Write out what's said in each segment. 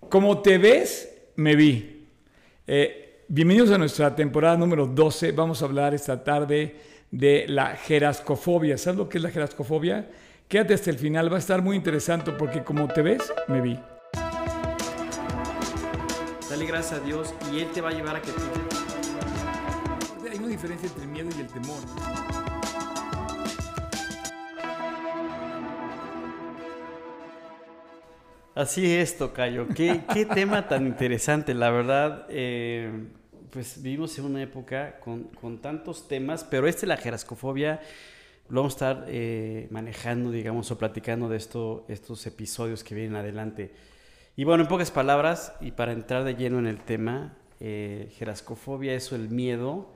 Como te ves, me vi. Eh, bienvenidos a nuestra temporada número 12. Vamos a hablar esta tarde de la jerascofobia. ¿Sabes lo que es la jerascofobia? Quédate hasta el final, va a estar muy interesante porque como te ves, me vi. Dale gracias a Dios y Él te va a llevar a que tú... Hay una diferencia entre el miedo y el temor. Así es, Tocayo. Qué, qué tema tan interesante, la verdad. Eh, pues vivimos en una época con, con, tantos temas, pero este, la jerascofobia, lo vamos a estar eh, manejando, digamos, o platicando de esto, estos episodios que vienen adelante. Y bueno, en pocas palabras, y para entrar de lleno en el tema, eh, jerascofobia es el miedo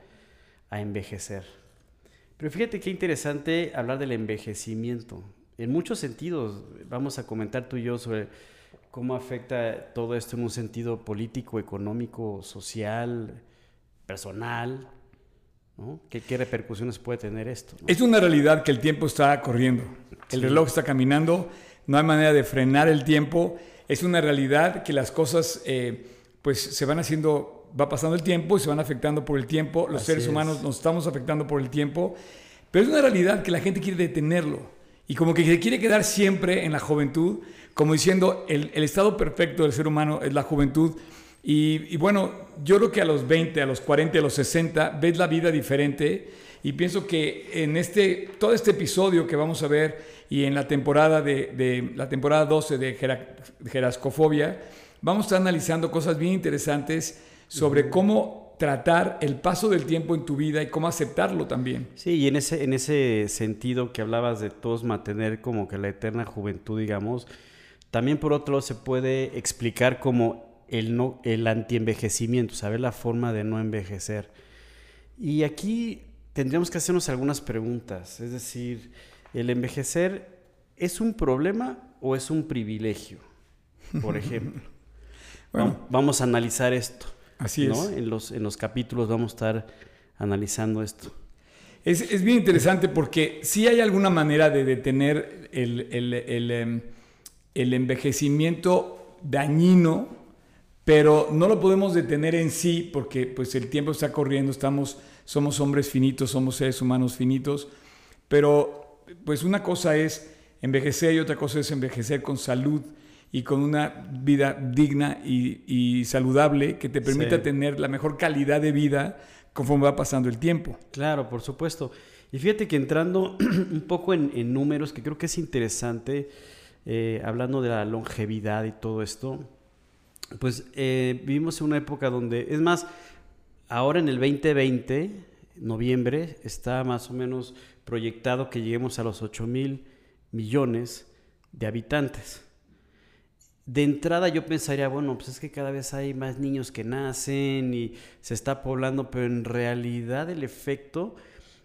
a envejecer. Pero fíjate qué interesante hablar del envejecimiento. En muchos sentidos, vamos a comentar tú y yo sobre cómo afecta todo esto en un sentido político, económico, social, personal. ¿no? ¿Qué, ¿Qué, repercusiones puede tener esto? ¿no? Es una realidad que el tiempo está corriendo, el sí. reloj está caminando, no hay manera de frenar el tiempo. Es una realidad que las cosas eh, pues se van haciendo, va pasando el tiempo y se van afectando por el tiempo. Los Así seres humanos es. nos estamos afectando por el tiempo, pero es una realidad que la gente quiere detenerlo y como que se quiere quedar siempre en la juventud, como diciendo, el, el estado perfecto del ser humano es la juventud. Y, y, bueno, yo creo que a los 20, a los 40, a los 60, ves la vida diferente. Y pienso que en este, todo este episodio que vamos a ver y en la temporada, de, de la temporada 12 de Gerascofobia, vamos a estar analizando cosas bien interesantes sobre cómo tratar el paso del tiempo en tu vida y cómo aceptarlo también. Sí, y en ese, en ese sentido que hablabas de todos mantener como que la eterna juventud, digamos, también por otro lado se puede explicar como el, no, el antienvejecimiento, saber la forma de no envejecer. Y aquí tendríamos que hacernos algunas preguntas, es decir, ¿el envejecer es un problema o es un privilegio? Por ejemplo. bueno, vamos a analizar esto. Así ¿no? es. En los, en los capítulos vamos a estar analizando esto. Es, es bien interesante porque sí hay alguna manera de detener el, el, el, el, el envejecimiento dañino, pero no lo podemos detener en sí porque pues, el tiempo está corriendo, estamos, somos hombres finitos, somos seres humanos finitos, pero pues una cosa es envejecer y otra cosa es envejecer con salud y con una vida digna y, y saludable que te permita sí. tener la mejor calidad de vida conforme va pasando el tiempo. Claro, por supuesto. Y fíjate que entrando un poco en, en números, que creo que es interesante, eh, hablando de la longevidad y todo esto, pues eh, vivimos en una época donde, es más, ahora en el 2020, noviembre, está más o menos proyectado que lleguemos a los 8 mil millones de habitantes de entrada yo pensaría, bueno, pues es que cada vez hay más niños que nacen y se está poblando, pero en realidad el efecto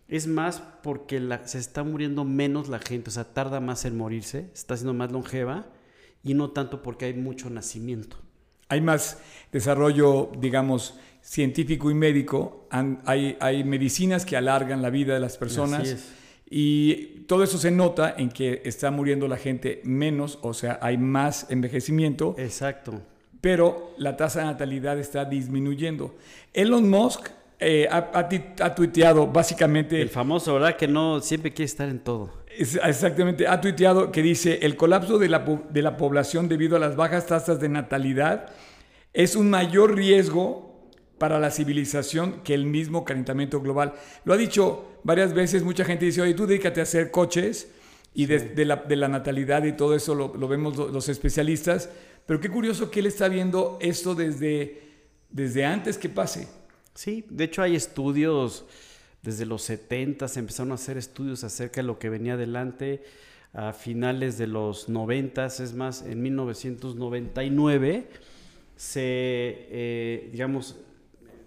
es más porque la, se está muriendo menos la gente, o sea, tarda más en morirse, está siendo más longeva y no tanto porque hay mucho nacimiento. Hay más desarrollo, digamos, científico y médico, hay, hay medicinas que alargan la vida de las personas. Así es. Y todo eso se nota en que está muriendo la gente menos, o sea, hay más envejecimiento. Exacto. Pero la tasa de natalidad está disminuyendo. Elon Musk eh, ha, ha, ha, tuiteado básicamente... El famoso, ¿verdad? Que no siempre quiere estar en todo. Es, exactamente, ha tuiteado que dice, el colapso de la, de la población debido a las bajas tasas de natalidad es un mayor riesgo para la civilización que el mismo calentamiento global. Lo ha dicho varias veces, mucha gente dice, oye, tú dedícate a hacer coches y de, de, la, de, la, natalidad y todo eso lo, lo, vemos los especialistas, pero qué curioso que él está viendo esto desde, desde antes que pase. Sí, de hecho hay estudios, desde los 70 se empezaron a hacer estudios acerca de lo que venía adelante a finales de los 90, es más, en 1999 se, eh, digamos,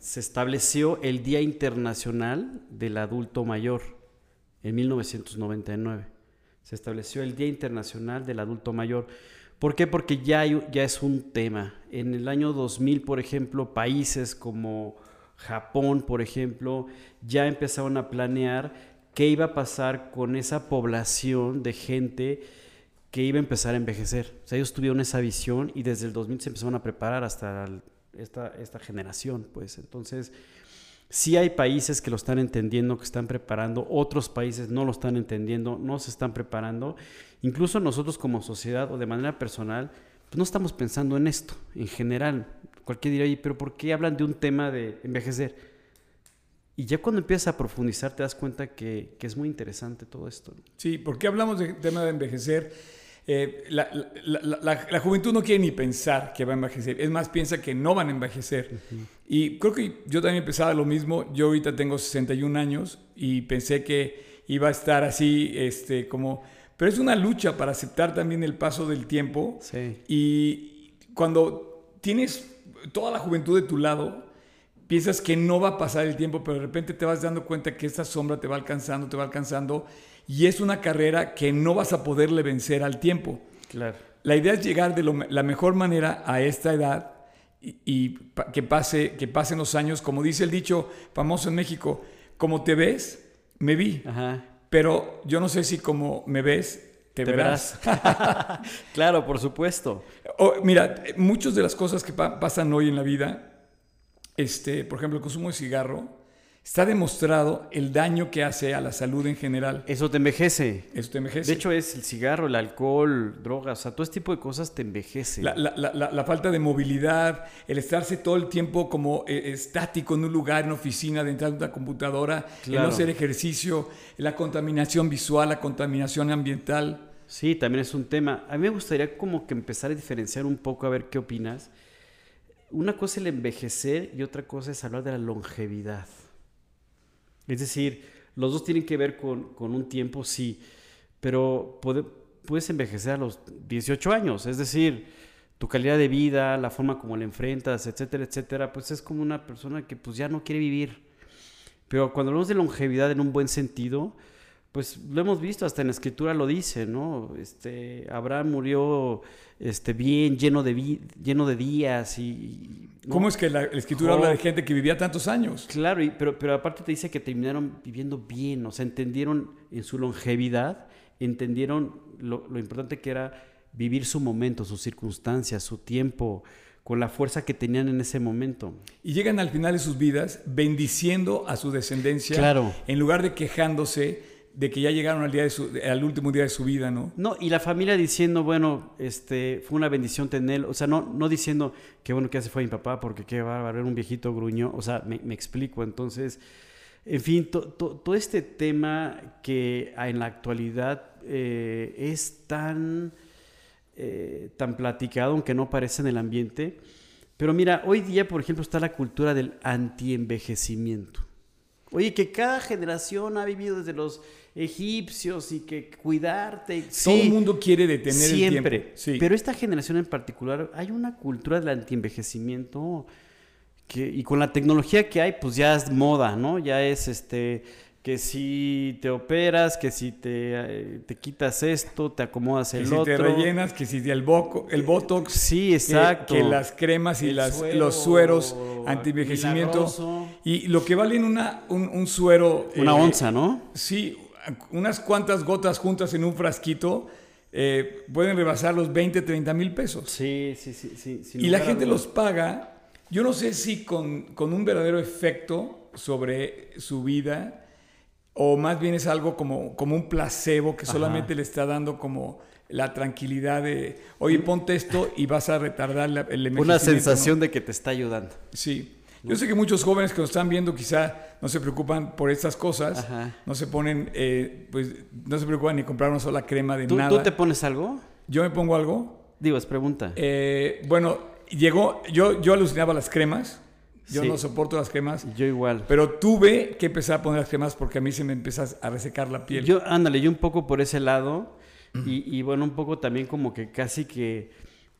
se estableció el Día Internacional del Adulto Mayor en 1999. Se estableció el Día Internacional del Adulto Mayor. ¿Por qué? Porque ya, ya es un tema. En el año 2000, por ejemplo, países como Japón, por ejemplo, ya empezaron a planear qué iba a pasar con esa población de gente que iba a empezar a envejecer. O sea, ellos tuvieron esa visión y desde el 2000 se empezaron a preparar hasta esta, esta generación, pues. Entonces, sí hay países que lo están entendiendo, que están preparando, otros países no lo están entendiendo, no se están preparando. Incluso nosotros como sociedad o de manera personal, pues no estamos pensando en esto en general. Cualquiera dirá, pero ¿por qué hablan de un tema de envejecer? Y ya cuando empiezas a profundizar te das cuenta que, que es muy interesante todo esto. Sí, ¿por qué hablamos del tema de envejecer? Eh, la, la, la, juventud no quiere ni pensar que va a envejecer, es más, piensa que no van a envejecer. Y creo que yo también pensaba lo mismo, yo ahorita tengo 61 años y pensé que iba a estar así, este, como... Pero es una lucha para aceptar también el paso del tiempo. Sí. Y cuando tienes toda la juventud de tu lado, piensas que no va a pasar el tiempo, pero de repente te vas dando cuenta que esta sombra te va alcanzando, te va alcanzando, y es una carrera que no vas a poderle vencer al tiempo. Claro. La idea es llegar de la mejor manera a esta edad y, que, pase, que pasen los años, como dice el dicho famoso en México, como te ves, me vi. Pero yo no sé si como me ves, te, verás. claro, por supuesto. mira, muchas de las cosas que pasan hoy en la vida, este, por ejemplo, el consumo de cigarro, Está demostrado el daño que hace a la salud en general. Eso te envejece. Eso te envejece. De hecho, es el cigarro, el alcohol, drogas, o sea, todo este tipo de cosas te envejece. La, falta de movilidad, el estarse todo el tiempo como eh, estático en un lugar, en oficina, dentro de una computadora, el no hacer ejercicio, la contaminación visual, la contaminación ambiental. Sí, también es un tema. A mí me gustaría como que empezar a diferenciar un poco, a ver qué opinas. Una cosa es el envejecer y otra cosa es hablar de la longevidad. Es decir, los dos tienen que ver con, un tiempo, sí, pero puedes envejecer a los 18 años, es decir, tu calidad de vida, la forma como la enfrentas, etcétera, etcétera, pues es como una persona que pues ya no quiere vivir. Pero cuando hablamos de longevidad en un buen sentido, pues lo hemos visto, hasta en la escritura lo dice, ¿no? Este, Abraham murió este, bien, lleno de, lleno de días y... ¿Cómo es que la, escritura habla de gente que vivía tantos años? Claro, pero, pero aparte te dice que terminaron viviendo bien, o sea, entendieron en su longevidad, entendieron lo, lo importante que era vivir su momento, sus circunstancias, su tiempo, con la fuerza que tenían en ese momento. Y llegan al final de sus vidas bendiciendo a su descendencia, claro. en lugar de quejándose de que ya llegaron al, día de su, al último día de su vida, ¿no? No, y la familia diciendo, bueno, este, fue una bendición tener, o sea, no, no diciendo, qué bueno que hace fue mi papá, porque qué bárbaro, era un viejito gruño, o sea, me, explico, entonces, en fin, todo este tema que en la actualidad eh, es tan, eh, tan platicado, aunque no parece en el ambiente, pero mira, hoy día, por ejemplo, está la cultura del antienvejecimiento. Oye, que cada generación ha vivido desde los egipcios y que cuidarte. Todo el mundo quiere detener siempre. el tiempo. Pero esta generación en particular, hay una cultura del antienvejecimiento que, y con la tecnología que hay, pues ya es moda, ¿no? Ya es este que si te operas, que si te, eh, te quitas esto, te acomodas el otro. Que si te rellenas, que si el, boco, el botox. Sí, exacto. Que, las cremas y las, los sueros anti-envejecimiento. Y lo que vale una, un, suero... Una eh, onza, ¿no? Sí, unas cuantas gotas juntas en un frasquito eh, pueden rebasar los 20, 30 mil pesos. Sí, sí, sí. sí y la gente los paga, yo no sé si con, con, un verdadero efecto sobre su vida o más bien es algo como, como un placebo que solamente le está dando como la tranquilidad de, oye, ponte esto y vas a retardar el envejecimiento. Una sensación de que te está ayudando. Sí. Yo sé que muchos jóvenes que nos están viendo quizá no se preocupan por estas cosas, no se ponen, eh, pues no se preocupan ni comprar una sola crema de nada. ¿Tú te pones algo? Yo me pongo algo. Digo, es pregunta. Eh, bueno, llegó, yo, yo alucinaba las cremas. Yo no soporto las cremas. Yo igual. Pero tuve que empezar a poner las cremas porque a mí se me empieza a resecar la piel. Yo, ándale, yo un poco por ese lado. y, y bueno, un poco también como que casi que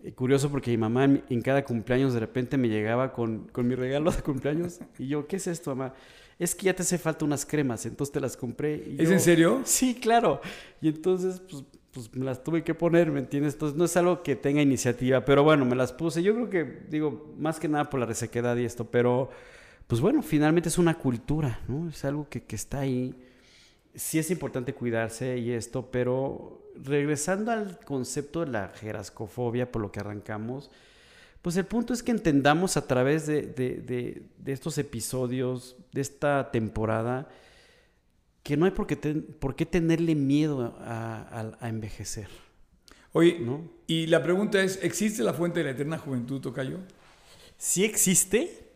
eh, curioso porque mi mamá en, cada cumpleaños de repente me llegaba con, con, mi regalo de cumpleaños y yo, ¿qué es esto, mamá? Es que ya te hace falta unas cremas, entonces te las compré. Y ¿Es en serio? Sí, claro. Y entonces, pues, pues me las tuve que poner, ¿me entiendes? Entonces no es algo que tenga iniciativa, pero bueno, me las puse. Yo creo que, digo, más que nada por la resequedad y esto, pero pues bueno, finalmente es una cultura, ¿no? Es algo que, que está ahí sí es importante cuidarse y esto, pero regresando al concepto de la jerascofobia, por lo que arrancamos, pues el punto es que entendamos a través de, estos episodios, de esta temporada, que no hay por qué, por qué tenerle miedo a, envejecer. Oye, y la pregunta es, ¿existe la fuente de la eterna juventud, Tocayo? Sí existe,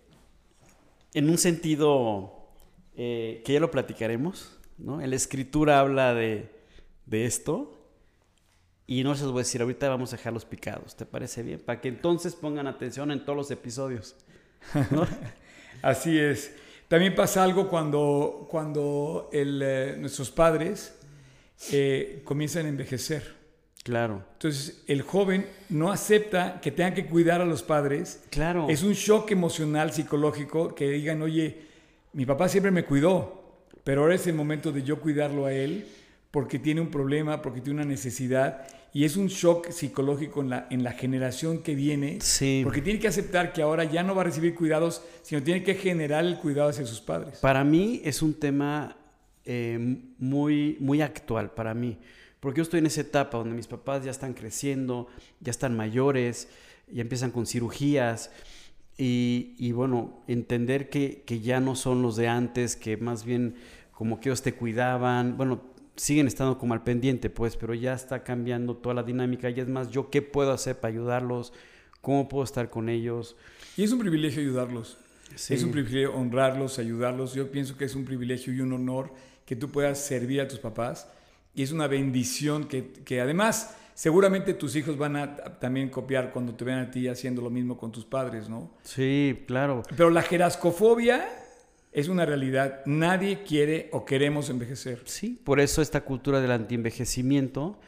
en un sentido eh, que ya lo platicaremos, ¿no? En la escritura habla de, de esto, y no se los voy a decir, ahorita vamos a dejar los picados, ¿te parece bien? Para que entonces pongan atención en todos los episodios. Así es. También pasa algo cuando, cuando eh, nuestros padres eh, comienzan a envejecer. Claro. Entonces, el joven no acepta que tengan que cuidar a los padres. Claro. Es un shock emocional, psicológico, que digan, oye, mi papá siempre me cuidó, pero ahora es el momento de yo cuidarlo a él porque tiene un problema, porque tiene una necesidad. Y es un shock psicológico en la, en la generación que viene. Sí. Porque tiene que aceptar que ahora ya no va a recibir cuidados, sino tiene que generar el cuidado hacia sus padres. Para mí es un tema eh, muy, muy actual, para mí. Porque yo estoy en esa etapa donde mis papás ya están creciendo, ya están mayores, ya empiezan con cirugías. Y, y bueno, entender que, que ya no son los de antes, que más bien como que ellos te cuidaban. Bueno, siguen estando como al pendiente, pues, pero ya está cambiando toda la dinámica. Y es más, yo qué puedo hacer para ayudarlos, cómo puedo estar con ellos. Y es un privilegio ayudarlos. Es un privilegio honrarlos, ayudarlos. Yo pienso que es un privilegio y un honor que tú puedas servir a tus papás. Y es una bendición que, que además seguramente tus hijos van a también copiar cuando te vean a ti haciendo lo mismo con tus padres, ¿no? Sí, claro. Pero la jerascofobia es una realidad. Nadie quiere o queremos envejecer. Sí, por eso esta cultura del antienvejecimiento.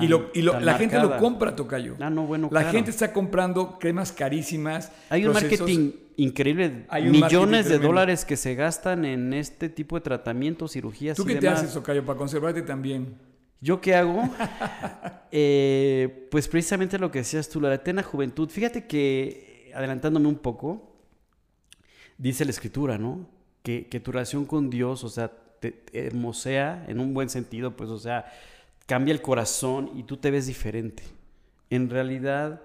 y, la gente lo compra, Tocayo. Ah, no, bueno, la gente está comprando cremas carísimas. Hay un marketing increíble. Hay millones de dólares que se gastan en este tipo de tratamientos, cirugías. ¿Tú qué te haces, Tocayo, para conservarte también? ¿Yo qué hago? Eh, pues precisamente lo que decías tú, la eterna juventud. Fíjate que, adelantándome un poco, dice la escritura, ¿no? Que, tu relación con Dios, o sea, te, hermosea en un buen sentido, pues, o sea, cambia el corazón y tú te ves diferente. En realidad,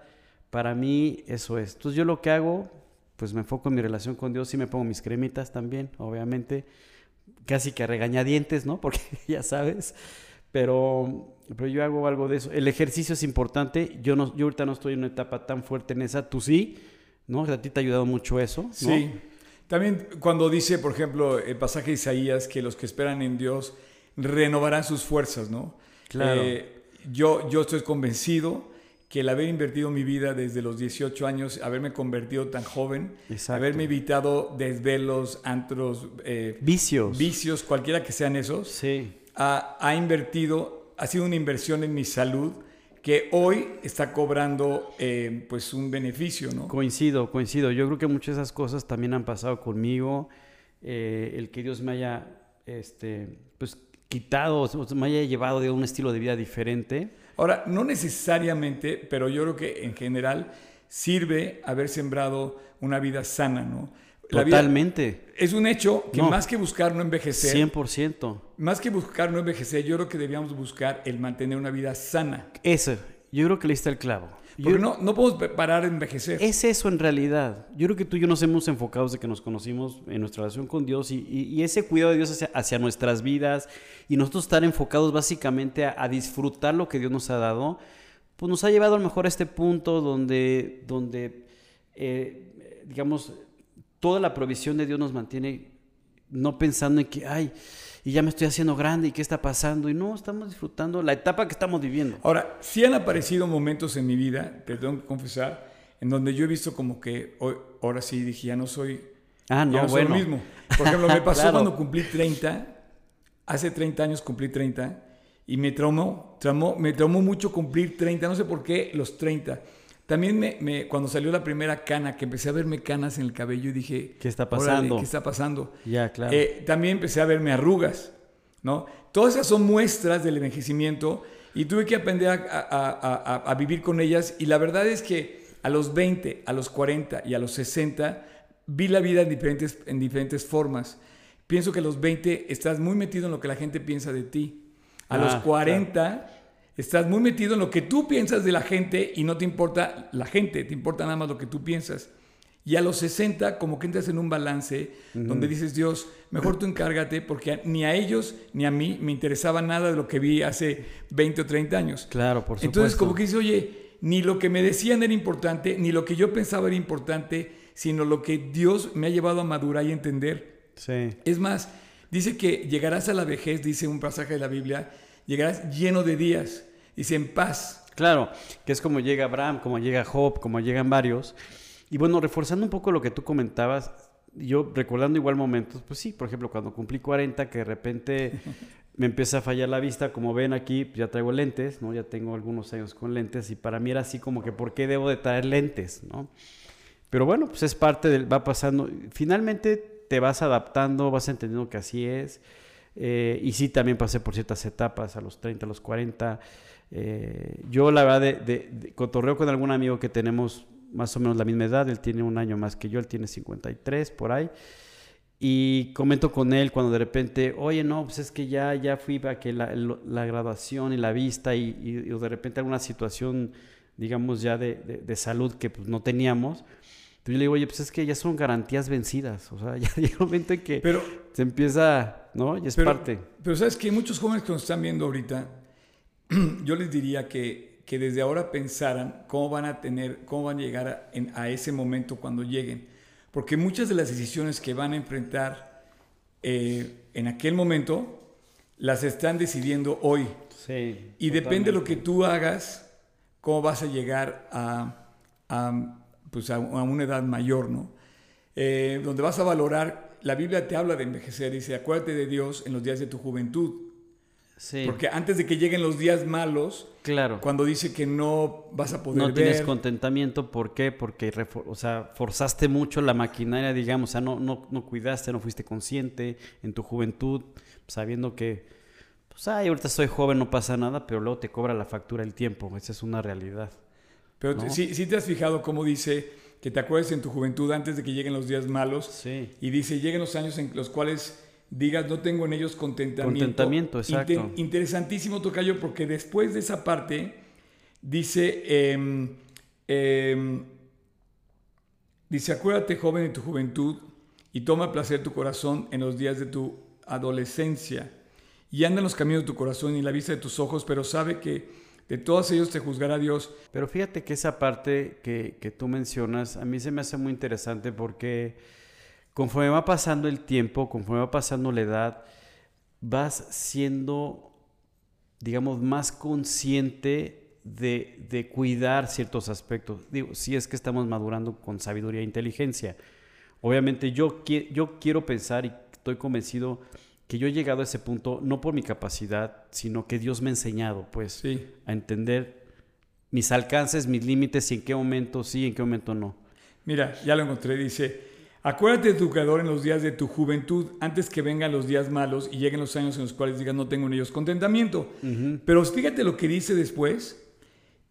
para mí eso es. Entonces yo lo que hago, pues me enfoco en mi relación con Dios y me pongo mis cremitas también, obviamente, casi que regañadientes, ¿no? Porque ya sabes, pero, pero yo hago algo de eso. El ejercicio es importante, yo, no, yo ahorita no estoy en una etapa tan fuerte en esa, tú sí, ¿no? A ti te ha ayudado mucho eso, ¿no? Sí. También cuando dice, por ejemplo, el pasaje de Isaías, que los que esperan en Dios renovarán sus fuerzas, ¿no? Claro. Eh, yo, yo estoy convencido que el haber invertido mi vida desde los 18 años, haberme convertido tan joven, haberme evitado desvelos, antros, eh, vicios, vicios, cualquiera que sean esos, sí. ha, ha invertido, ha sido una inversión en mi salud, que hoy está cobrando eh, pues un beneficio, ¿no? Coincido, coincido. Yo creo que muchas de esas cosas también han pasado conmigo. Eh, el que Dios me haya este, pues, quitado, me haya llevado de un estilo de vida diferente. Ahora, no necesariamente, pero yo creo que en general sirve haber sembrado una vida sana, ¿no? Totalmente. es un hecho que más que buscar no envejecer. 100%. Más que buscar no envejecer, yo creo que debíamos buscar el mantener una vida sana. Eso, yo creo que le está el clavo. Porque no, no podemos parar de envejecer. Es eso en realidad. Yo creo que tú y yo nos hemos enfocado desde que nos conocimos en nuestra relación con Dios y, ese cuidado de Dios hacia, nuestras vidas y nosotros estar enfocados básicamente a, disfrutar lo que Dios nos ha dado, pues nos ha llevado a lo mejor a este punto donde, donde eh, digamos, toda la provisión de Dios nos mantiene no pensando en que, ay, y ya me estoy haciendo grande y qué está pasando. Y no, estamos disfrutando la etapa que estamos viviendo. Ahora, sí han aparecido momentos en mi vida, te tengo que confesar, en donde yo he visto como que hoy, ahora sí dije, ya no soy, ah, no, bueno. lo mismo. Por ejemplo, me pasó cuando cumplí 30, hace 30 años cumplí 30, y me traumó, traumó, me traumó mucho cumplir 30, no sé por qué los 30. También me, cuando salió la primera cana, que empecé a verme canas en el cabello, dije, ¿qué está pasando? ¿Qué está pasando? Ya, claro. Eh, también empecé a verme arrugas, ¿no? Todas esas son muestras del envejecimiento y tuve que aprender a, vivir con ellas. Y la verdad es que a los 20, a los 40 y a los 60 vi la vida en diferentes, en diferentes formas. pienso que a los 20 estás muy metido en lo que la gente piensa de ti. A los Ah, 40 estás muy metido en lo que tú piensas de la gente y no te importa la gente, te importa nada más lo que tú piensas. Y a los 60 como que entras en un balance donde dices, Dios, mejor tú encárgate porque ni a ellos ni a mí me interesaba nada de lo que vi hace 20 o 30 años. Claro, por supuesto. Entonces, como que dice, oye, ni lo que me decían era importante, ni lo que yo pensaba era importante, sino lo que Dios me ha llevado a madurar y entender. Sí. Es más, dice que llegarás a la vejez, dice un pasaje de la Biblia, llegarás lleno de días, dice en paz. Claro, que es como llega Abraham, como llega Job, como llegan varios. Y bueno, reforzando un poco lo que tú comentabas, yo recordando igual momentos, pues sí, por ejemplo, cuando cumplí 40, que de repente me empieza a fallar la vista, como ven aquí, ya traigo lentes, ¿no? Ya tengo algunos años con lentes y para mí era así como que, ¿por qué debo de traer lentes, ¿no? Pero bueno, pues es parte del, va pasando. Finalmente te vas adaptando, vas entendiendo que así es. Eh, y sí, también pasé por ciertas etapas, a los 30, a los 40. Eh, yo la verdad, de, de- de- cotorreo con algún amigo que tenemos más o menos la misma edad, él tiene un año más que yo, él tiene 53 por ahí. Y comento con él cuando de repente, oye, no, pues es que ya, ya fui a que la, la graduación y la vista y, y- y de repente alguna situación, digamos, ya de, de- de salud que pues, no teníamos. Entonces yo le digo, oye, pues es que ya son garantías vencidas. O sea, ya llega un momento en que Pero, se empieza, ¿no? Y es pero, parte. pero sabes que muchos jóvenes que nos están viendo ahorita, yo les diría que, que desde ahora pensaran cómo van a tener, cómo van a llegar a, en- a ese momento cuando lleguen. Porque muchas de las decisiones que van a enfrentar eh, en aquel momento las están decidiendo hoy. Sí. Y depende de lo que tú hagas, cómo vas a llegar a, a, pues a, a una edad mayor, ¿no? Eh, donde vas a valorar, la Biblia te habla de envejecer, dice, acuérdate de Dios en los días de tu juventud. Sí, Porque antes de que lleguen los días malos, claro. cuando dice que no vas a poder No ver, tienes contentamiento, ¿por qué? Porque o sea, forzaste mucho la maquinaria, digamos, o sea, no, no, no cuidaste, no fuiste consciente en tu juventud, sabiendo que, pues, ay, ahorita soy joven, no pasa nada, pero luego te cobra la factura el tiempo, esa es una realidad. pero ¿no? sí, sí te has fijado cómo dice que te acuerdes en tu juventud antes de que lleguen los días malos. Sí. Y dice, lleguen los años en los cuales digas, no tengo en ellos contentamiento. Contentamiento, exacto. Inte- interesantísimo, Tocayo, porque después de esa parte, dice, em, em, dice, acuérdate, joven, de tu juventud, y toma placer tu corazón en los días de tu adolescencia, y anda en los caminos de tu corazón y en la vista de tus ojos, pero sabe que de todos ellos te juzgará Dios. Pero fíjate que esa parte que, que tú mencionas, a mí se me hace muy interesante porque conforme va pasando el tiempo, conforme va pasando la edad, vas siendo, digamos, más consciente de, de cuidar ciertos aspectos. Digo, si es que estamos madurando con sabiduría e inteligencia. Obviamente yo, qui- yo quiero pensar y estoy convencido que yo he llegado a ese punto no por mi capacidad, sino que Dios me ha enseñado, pues, Sí. a entender mis alcances, mis límites y en qué momento sí, en qué momento no. Mira, ya lo encontré, dice, acuérdate de tu creador en los días de tu juventud, antes que vengan los días malos y lleguen los años en los cuales digas no tengo en ellos contentamiento. Pero fíjate lo que dice después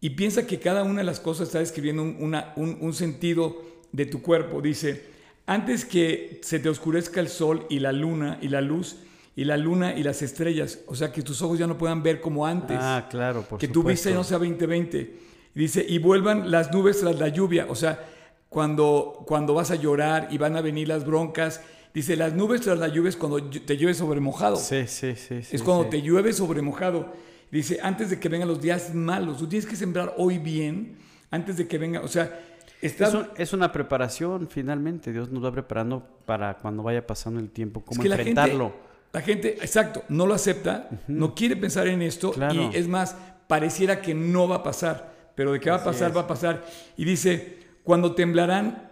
y piensa que cada una de las cosas está describiendo un, una- un- un sentido de tu cuerpo. Dice, antes que se te oscurezca el sol y la luna y la luz y la luna y las estrellas, o sea, que tus ojos ya no puedan ver como antes Ah, claro, por que tu supuesto. vista no sea 2020. Dice, y vuelvan las nubes tras la lluvia. O sea, cuando, cuando vas a llorar y van a venir las broncas. Dice, las nubes tras la lluvia es cuando te llueve sobre mojado. Sí, sí, sí. sí, es cuando sí. te llueve sobre mojado. Dice, antes de que vengan los días malos. Tú tienes que sembrar hoy bien antes de que venga. O sea, estás... Es, un- es una preparación, finalmente. Dios nos va preparando para cuando vaya pasando el tiempo, es cómo que la gente, enfrentarlo. la gente, exacto, no lo acepta, no quiere pensar en esto Claro. y es más, pareciera que no va a pasar, pero de que va a pasar, es. va a pasar. Y dice, cuando temblarán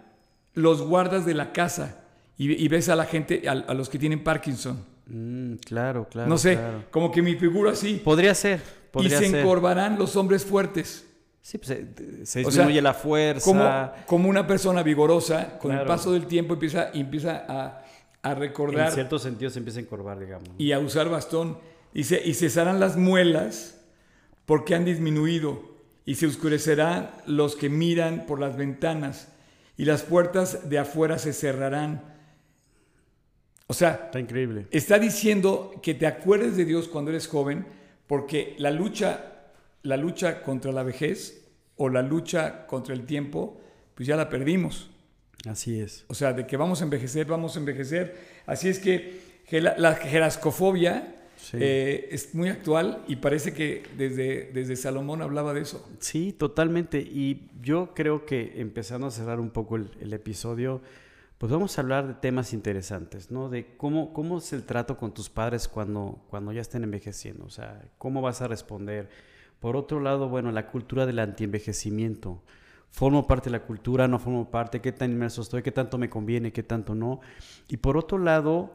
los guardas de la casa y, y ves a la gente, a, a los que tienen Parkinson, Mm, claro, claro. no sé, claro. como que mi figura así, Podría ser, y podría se ser. encorvarán los hombres fuertes. Sí, pues se, se O sea, disminuye la fuerza. Como, como una persona vigorosa, con el Claro. paso del tiempo empieza, empieza a, a en recordar cierto sentido se empieza a encorvar, digamos. y a usar bastón. Dice, y cesarán las muelas porque han disminuido, y se oscurecerán los que miran por las ventanas, y las puertas de afuera se cerrarán. O sea, Está increíble. está diciendo que te acuerdes de Dios cuando eres joven, porque la lucha, la lucha contra la vejez o la lucha contra el tiempo, pues ya la perdimos. Así es. O sea, de que vamos a envejecer, vamos a envejecer. Así es que la gerascofobia Sí. eh, es muy actual y parece que desde, desde Salomón hablaba de eso. Sí, totalmente. Y yo creo que empezando a cerrar un poco el, el episodio, pues vamos a hablar de temas interesantes, ¿no? De cómo, cómo es el trato con tus padres cuando, cuando ya estén envejeciendo, o sea, cómo vas a responder. Por otro lado, bueno, la cultura del antienvejecimiento. ¿Formo parte de la cultura? ¿No formo parte? ¿Qué tan inmerso estoy? ¿Qué tanto me conviene? ¿Qué tanto no? Y por otro lado,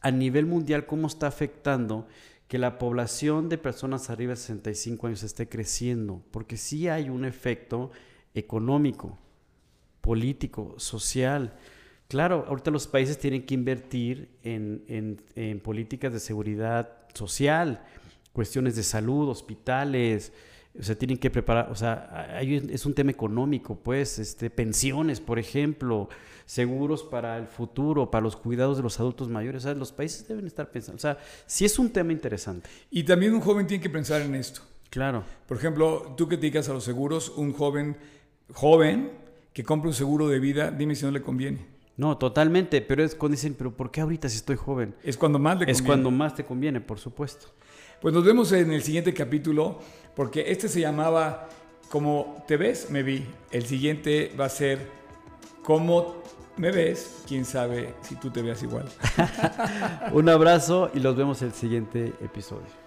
a nivel mundial, ¿cómo está afectando que la población de personas arriba de 65 años esté creciendo? Porque sí hay un efecto económico, político, social. Claro, ahorita los países tienen que invertir en, en- en políticas de seguridad social, cuestiones de salud, hospitales, o sea, tienen que preparar, o sea, hay es un tema económico, pues, este, pensiones, por ejemplo, seguros para el futuro, para los cuidados de los adultos mayores, o sea, los países deben estar pensando, o sea, sí es un tema interesante. Y también un joven tiene que pensar en esto. Claro. Por ejemplo, tú que te dedicas a los seguros, un joven, joven que compra un seguro de vida, dime si no le conviene. No, totalmente, pero es cuando dicen, pero ¿por qué ahorita si estoy joven? Es cuando más le conviene. Es cuando más te conviene, por supuesto. Pues nos vemos en el siguiente capítulo, porque este se llamaba Como te ves, me vi. El siguiente va a ser Cómo me ves, quién sabe si tú te veas igual. Un abrazo y los vemos el siguiente episodio.